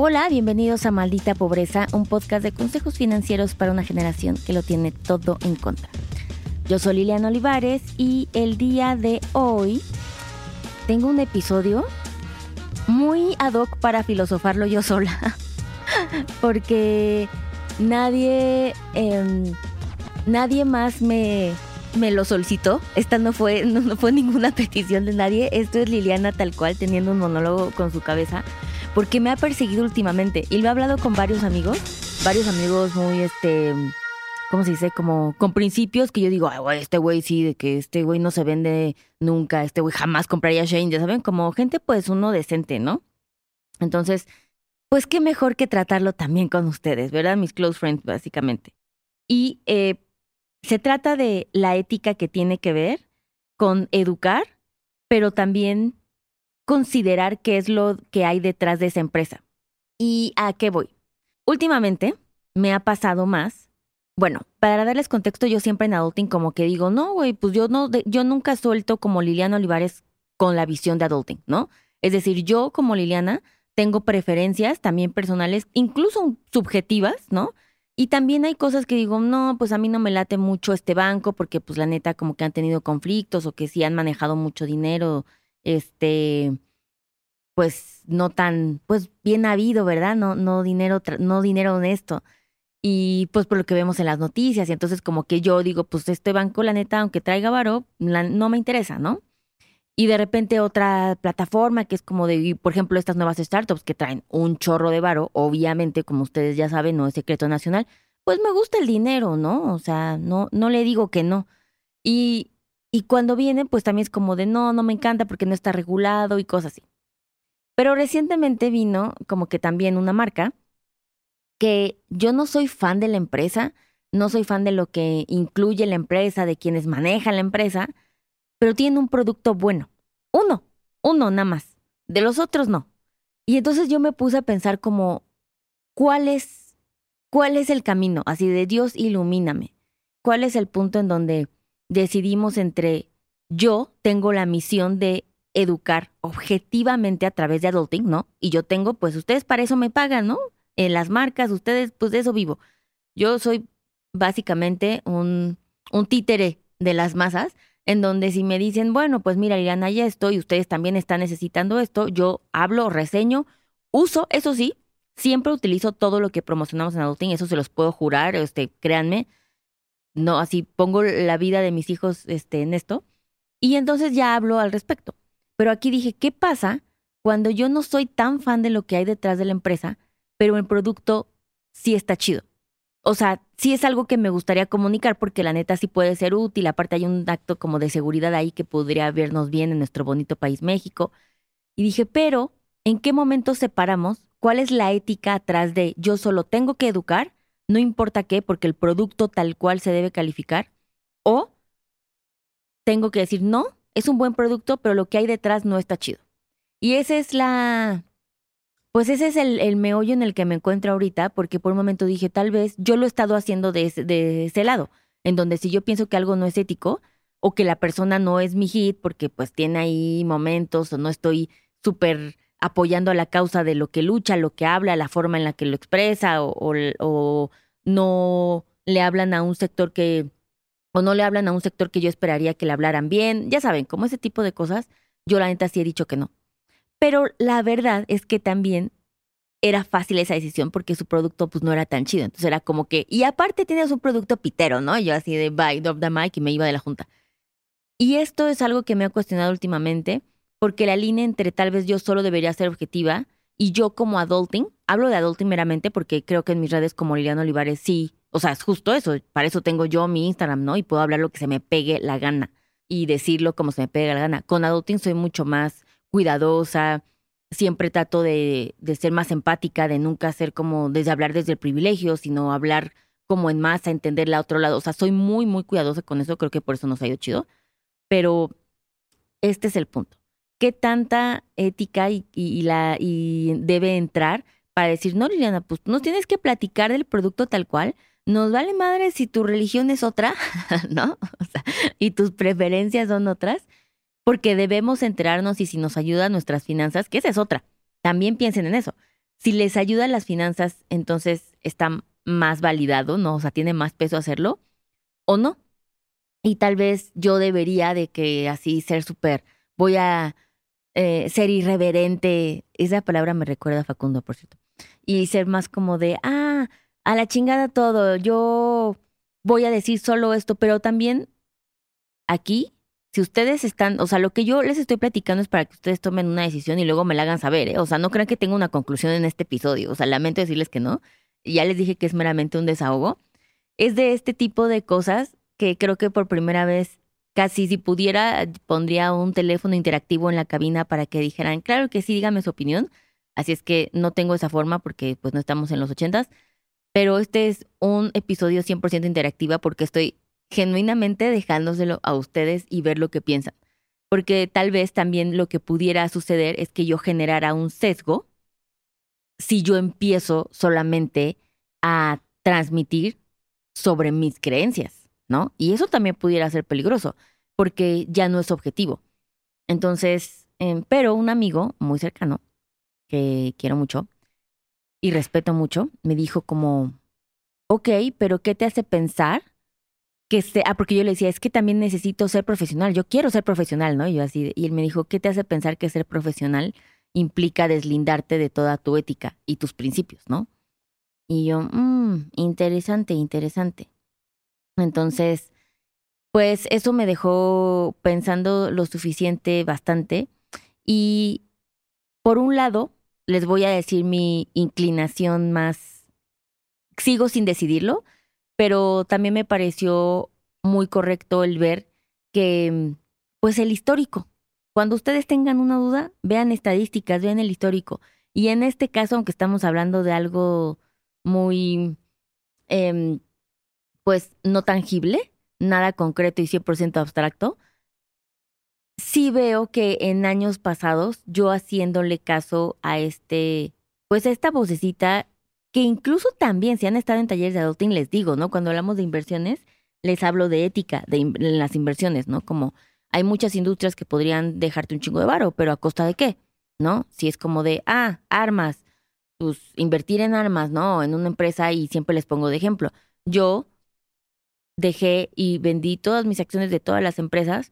Hola, bienvenidos a Maldita Pobreza, un podcast de consejos financieros para una generación que lo tiene todo en contra. Yo soy Liliana Olivares y el día de hoy tengo un episodio muy ad hoc para filosofarlo yo sola, porque nadie, em, nadie más me, me lo solicitó. Esta no fue, no fue ninguna petición de nadie. Esto es Liliana tal cual teniendo un monólogo con su cabeza porque me ha perseguido últimamente y lo he hablado con varios amigos, varios amigos muy, este, ¿cómo se dice? Como con principios que yo digo, ay, este güey sí, de que este güey no se vende nunca, este güey jamás compraría Shane, ya saben, como gente pues uno decente, ¿no? Entonces, pues qué mejor que tratarlo también con ustedes, ¿verdad? Mis close friends, básicamente. Y eh, se trata de la ética que tiene que ver con educar, pero también considerar qué es lo que hay detrás de esa empresa. ¿Y a qué voy? Últimamente me ha pasado más. Bueno, para darles contexto, yo siempre en adulting como que digo, no, güey, pues yo no, yo nunca suelto como Liliana Olivares con la visión de adulting, ¿no? Es decir, yo como Liliana tengo preferencias también personales, incluso subjetivas, ¿no? Y también hay cosas que digo, no, pues a mí no me late mucho este banco porque pues la neta como que han tenido conflictos o que sí han manejado mucho dinero este, pues no tan, pues bien habido, ¿verdad? No, no dinero, no dinero honesto. Y pues por lo que vemos en las noticias, y entonces como que yo digo, pues este banco, la neta, aunque traiga varo, no me interesa, ¿no? Y de repente otra plataforma que es como de, por ejemplo, estas nuevas startups que traen un chorro de varo, obviamente, como ustedes ya saben, no es secreto nacional, pues me gusta el dinero, ¿no? O sea, no, no le digo que no. Y y cuando vienen, pues también es como de no, no me encanta porque no está regulado y cosas así. Pero recientemente vino como que también una marca que yo no soy fan de la empresa, no soy fan de lo que incluye la empresa, de quienes manejan la empresa, pero tiene un producto bueno. Uno, uno nada más. De los otros no. Y entonces yo me puse a pensar como, ¿cuál es, cuál es el camino? Así de Dios, ilumíname. ¿Cuál es el punto en donde decidimos entre yo tengo la misión de educar objetivamente a través de adulting, ¿no? Y yo tengo, pues ustedes para eso me pagan, ¿no? En las marcas, ustedes, pues de eso vivo. Yo soy básicamente un, un títere de las masas, en donde si me dicen, bueno, pues mira, Liliana, ya esto y ustedes también están necesitando esto, yo hablo, reseño, uso, eso sí, siempre utilizo todo lo que promocionamos en Adulting, eso se los puedo jurar, este, créanme, no, así pongo la vida de mis hijos este, en esto. Y entonces ya hablo al respecto. Pero aquí dije, ¿qué pasa cuando yo no soy tan fan de lo que hay detrás de la empresa, pero el producto sí está chido? O sea, sí es algo que me gustaría comunicar porque la neta sí puede ser útil. Aparte hay un acto como de seguridad ahí que podría vernos bien en nuestro bonito país México. Y dije, pero, ¿en qué momento separamos? ¿Cuál es la ética atrás de yo solo tengo que educar no importa qué, porque el producto tal cual se debe calificar, o tengo que decir, no, es un buen producto, pero lo que hay detrás no está chido. Y esa es la, pues ese es el, meollo en el que me encuentro ahorita, porque por un momento dije, tal vez yo lo he estado haciendo de ese, de ese lado, en donde si yo pienso que algo no es ético, o que la persona no es mi hit, porque pues tiene ahí momentos, o no estoy súper apoyando a la causa de lo que lucha, lo que habla, la forma en la que lo expresa o, no le hablan a un sector que o no le hablan a un sector que yo esperaría que le hablaran bien, ya saben, como ese tipo de cosas, yo la neta sí he dicho que no. Pero la verdad es que también era fácil esa decisión porque su producto pues no era tan chido, entonces era como que y aparte tiene su producto pitero, ¿no? yo así de bye, drop the mic y me iba de la junta. Y esto es algo que me ha cuestionado últimamente porque la línea entre tal vez yo solo debería ser objetiva y yo como adulting, hablo de adulting meramente porque creo que en mis redes como Liliana Olivares sí, o sea, es justo eso, para eso tengo yo mi Instagram, ¿no? Y puedo hablar lo que se me pegue la gana y decirlo como se me pegue la gana. Con adulting soy mucho más cuidadosa, siempre trato de, ser más empática, de nunca ser como desde hablar desde el privilegio, sino hablar como en masa, entender la otro lado. O sea, soy muy, muy cuidadosa con eso, creo que por eso nos ha ido chido. Pero este es el punto qué tanta ética y, la, y debe entrar para decir, no, Liliana, pues nos tienes que platicar del producto tal cual. Nos vale madre si tu religión es otra, ¿no? O sea, y tus preferencias son otras, porque debemos enterarnos y si nos ayuda nuestras finanzas, que esa es otra. También piensen en eso. si les ayuda las finanzas, entonces está más validado, ¿no? O sea, tiene más peso hacerlo o no. Y tal vez yo debería de que así ser súper, voy a eh, ser irreverente. Esa palabra me recuerda a Facundo, por cierto. Y ser más como de, ah, a la chingada todo, yo voy a decir solo esto, pero también aquí, si ustedes están, o sea, lo que yo les estoy platicando es para que ustedes tomen una decisión y luego me la hagan saber, ¿eh? O sea, no crean que tengo una conclusión en este episodio, o sea, lamento decirles que no, ya les dije que es meramente un desahogo. Es de este tipo de cosas que creo que por primera vez, casi si pudiera, pondría un teléfono interactivo en la cabina para que dijeran, claro que sí, dígame su opinión. Así es que no tengo esa forma porque pues no estamos en los ochentas, pero este es un episodio 100% interactiva porque estoy genuinamente dejándoselo a ustedes y ver lo que piensan. Porque tal vez también lo que pudiera suceder es que yo generara un sesgo si yo empiezo solamente a transmitir sobre mis creencias, ¿no? Y eso también pudiera ser peligroso porque ya no es objetivo. Entonces, em, pero un amigo muy cercano, que quiero mucho y respeto mucho, me dijo como, ok, pero ¿qué te hace pensar que sea, ah, porque yo le decía, es que también necesito ser profesional, yo quiero ser profesional, ¿no? Y yo así, y él me dijo, ¿qué te hace pensar que ser profesional implica deslindarte de toda tu ética y tus principios, ¿no? Y yo, mmm, interesante, interesante. Entonces, pues eso me dejó pensando lo suficiente bastante. Y por un lado, les voy a decir mi inclinación más, sigo sin decidirlo, pero también me pareció muy correcto el ver que, pues el histórico, cuando ustedes tengan una duda, vean estadísticas, vean el histórico. Y en este caso, aunque estamos hablando de algo muy, em, pues no tangible, nada concreto y 100% abstracto, sí veo que en años pasados, yo haciéndole caso a este, pues a esta vocecita que incluso también si han estado en talleres de adulting, les digo, ¿no? Cuando hablamos de inversiones, les hablo de ética de las inversiones, ¿no? Como hay muchas industrias que podrían dejarte un chingo de varo, pero ¿a costa de qué? ¿No? Si es como de, ah, armas, pues invertir en armas, ¿no? En una empresa y siempre les pongo de ejemplo. Yo dejé y vendí todas mis acciones de todas las empresas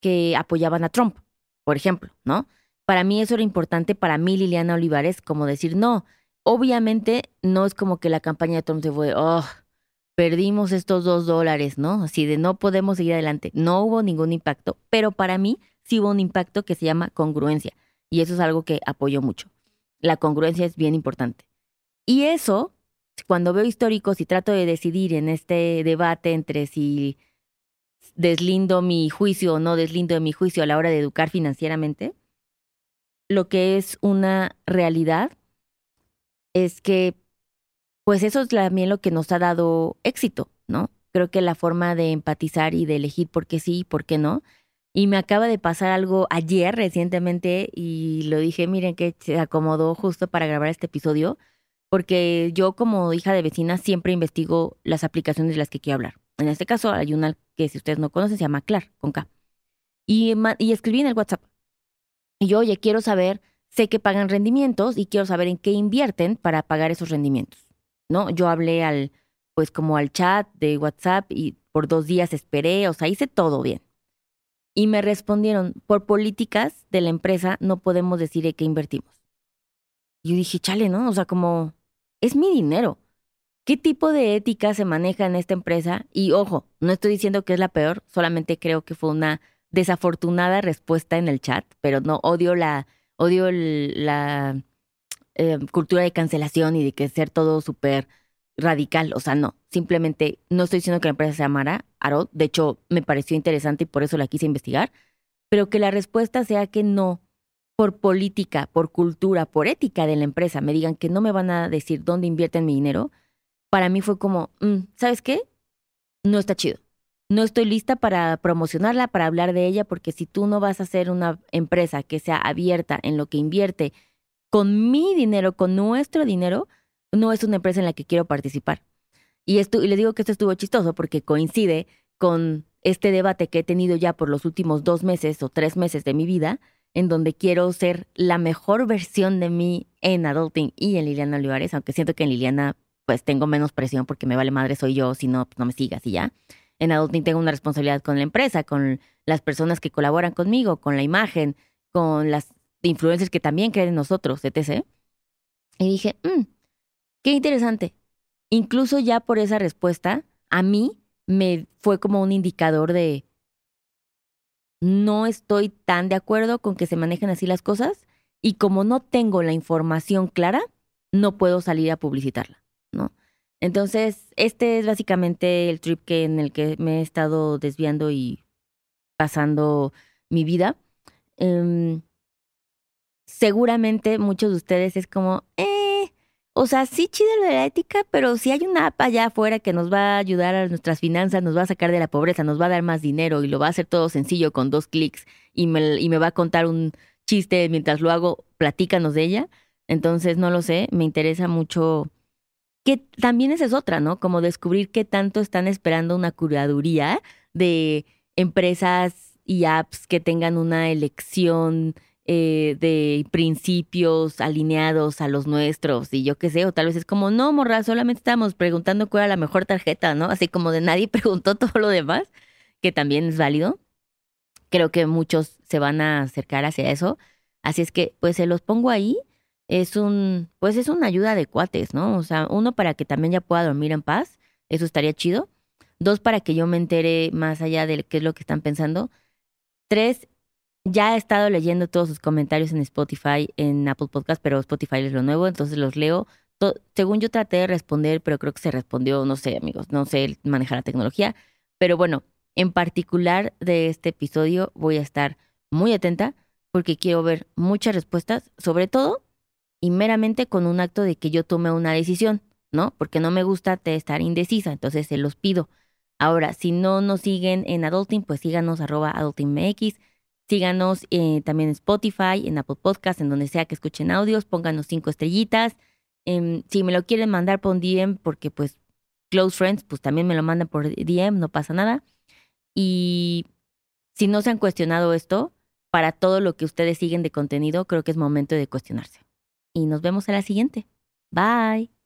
que apoyaban a Trump, por ejemplo, ¿no? Para mí eso era importante, para mí Liliana Olivares, como decir, no, Obviamente no es como que la campaña de Trump se fue, oh, perdimos estos dos dólares, ¿no? Así de no podemos seguir adelante. No hubo ningún impacto, pero para mí sí hubo un impacto que se llama congruencia. Y eso es algo que apoyo mucho. La congruencia es bien importante. Y eso, cuando veo históricos y trato de decidir en este debate entre si deslindo mi juicio o no deslindo mi juicio a la hora de educar financieramente, lo que es una realidad es que, pues eso es también lo que nos ha dado éxito, ¿no? Creo que la forma de empatizar y de elegir por qué sí y por qué no. Y me acaba de pasar algo ayer recientemente y lo dije, miren que se acomodó justo para grabar este episodio, porque yo como hija de vecina siempre investigo las aplicaciones de las que quiero hablar. En este caso hay una que si ustedes no conocen se llama Clar, con K. Y, escribí en el WhatsApp. Y yo, oye, quiero saber sé que pagan rendimientos y quiero saber en qué invierten para pagar esos rendimientos. ¿No? Yo hablé al, pues como al chat de WhatsApp y por dos días esperé, o sea, hice todo bien. Y me respondieron, por políticas de la empresa no podemos decir en qué invertimos. Y yo dije, chale, ¿no? O sea, como, es mi dinero. ¿Qué tipo de ética se maneja en esta empresa? Y ojo, no estoy diciendo que es la peor, solamente creo que fue una desafortunada respuesta en el chat, pero no odio la odio la eh, cultura de cancelación y de que ser todo súper radical. O sea, no, simplemente no estoy diciendo que la empresa se llamara Arod. De hecho, me pareció interesante y por eso la quise investigar. Pero que la respuesta sea que no, por política, por cultura, por ética de la empresa, me digan que no me van a decir dónde invierten mi dinero, para mí fue como, mm, ¿sabes qué? No está chido no estoy lista para promocionarla, para hablar de ella, porque si tú no vas a ser una empresa que sea abierta en lo que invierte con mi dinero, con nuestro dinero, no es una empresa en la que quiero participar. Y, esto, y les digo que esto estuvo chistoso porque coincide con este debate que he tenido ya por los últimos dos meses o tres meses de mi vida, en donde quiero ser la mejor versión de mí en Adulting y en Liliana Olivares, aunque siento que en Liliana pues tengo menos presión porque me vale madre soy yo, si no, pues no me sigas y ya. En Adulting tengo una responsabilidad con la empresa, con las personas que colaboran conmigo, con la imagen, con las influencers que también creen en nosotros, etc. Y dije, mmm, qué interesante. Incluso ya por esa respuesta, a mí me fue como un indicador de no estoy tan de acuerdo con que se manejen así las cosas y como no tengo la información clara, no puedo salir a publicitarla, ¿no? Entonces, este es básicamente el trip que en el que me he estado desviando y pasando mi vida. Em, seguramente muchos de ustedes es como, eh, o sea, sí chido de la ética, pero si hay una app allá afuera que nos va a ayudar a nuestras finanzas, nos va a sacar de la pobreza, nos va a dar más dinero y lo va a hacer todo sencillo con dos clics y me, y me va a contar un chiste mientras lo hago, platícanos de ella. Entonces, no lo sé, me interesa mucho que también esa es otra, ¿no? Como descubrir qué tanto están esperando una curaduría de empresas y apps que tengan una elección eh, de principios alineados a los nuestros y yo qué sé, o tal vez es como, no, morra, solamente estamos preguntando cuál era la mejor tarjeta, ¿no? Así como de nadie preguntó todo lo demás, que también es válido. Creo que muchos se van a acercar hacia eso. Así es que, pues se los pongo ahí. Es un, pues es una ayuda de cuates, ¿no? O sea, uno para que también ya pueda dormir en paz, eso estaría chido. Dos, para que yo me entere más allá de qué es lo que están pensando. Tres, ya he estado leyendo todos sus comentarios en Spotify, en Apple Podcast, pero Spotify es lo nuevo, entonces los leo. según yo traté de responder, pero creo que se respondió, no sé, amigos, no sé manejar la tecnología. Pero bueno, en particular de este episodio voy a estar muy atenta porque quiero ver muchas respuestas, sobre todo y meramente con un acto de que yo tome una decisión, ¿no? Porque no me gusta estar indecisa, entonces se los pido. Ahora, si no nos siguen en Adulting, pues síganos arroba adultingmx Síganos eh, también en Spotify, en Apple Podcast, en donde sea que escuchen audios, pónganos cinco estrellitas. Em, si me lo quieren mandar por un DM, porque pues close friends, pues también me lo mandan por DM, no pasa nada. Y si no se han cuestionado esto, para todo lo que ustedes siguen de contenido, creo que es momento de cuestionarse. Y nos vemos en la siguiente. Bye.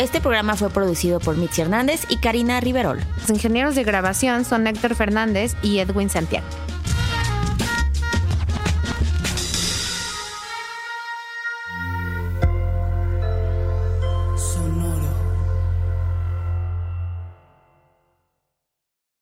Este programa fue producido por Mitzi Hernández y Karina Riverol. Los ingenieros de grabación son Héctor Fernández y Edwin Santiago.